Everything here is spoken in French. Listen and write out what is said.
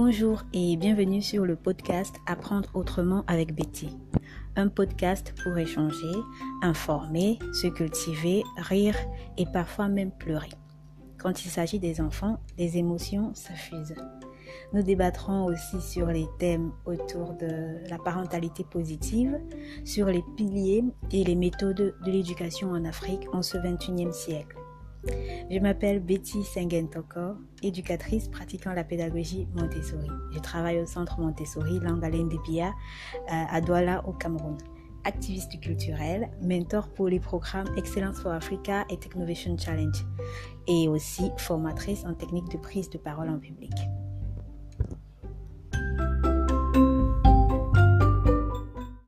Bonjour et bienvenue sur le podcast Apprendre autrement avec Betty. Un podcast pour échanger, informer, se cultiver, rire et parfois même pleurer. Quand il s'agit des enfants, les émotions s'affusent. Nous débattrons aussi sur les thèmes autour de la parentalité positive, sur les piliers et les méthodes de l'éducation en Afrique en ce 21e siècle. Je m'appelle Betty Sengentoko, éducatrice pratiquant la pédagogie Montessori. Je travaille au centre Montessori Langalène Pia euh, à Douala au Cameroun. Activiste culturelle, mentor pour les programmes Excellence for Africa et Technovation Challenge et aussi formatrice en technique de prise de parole en public.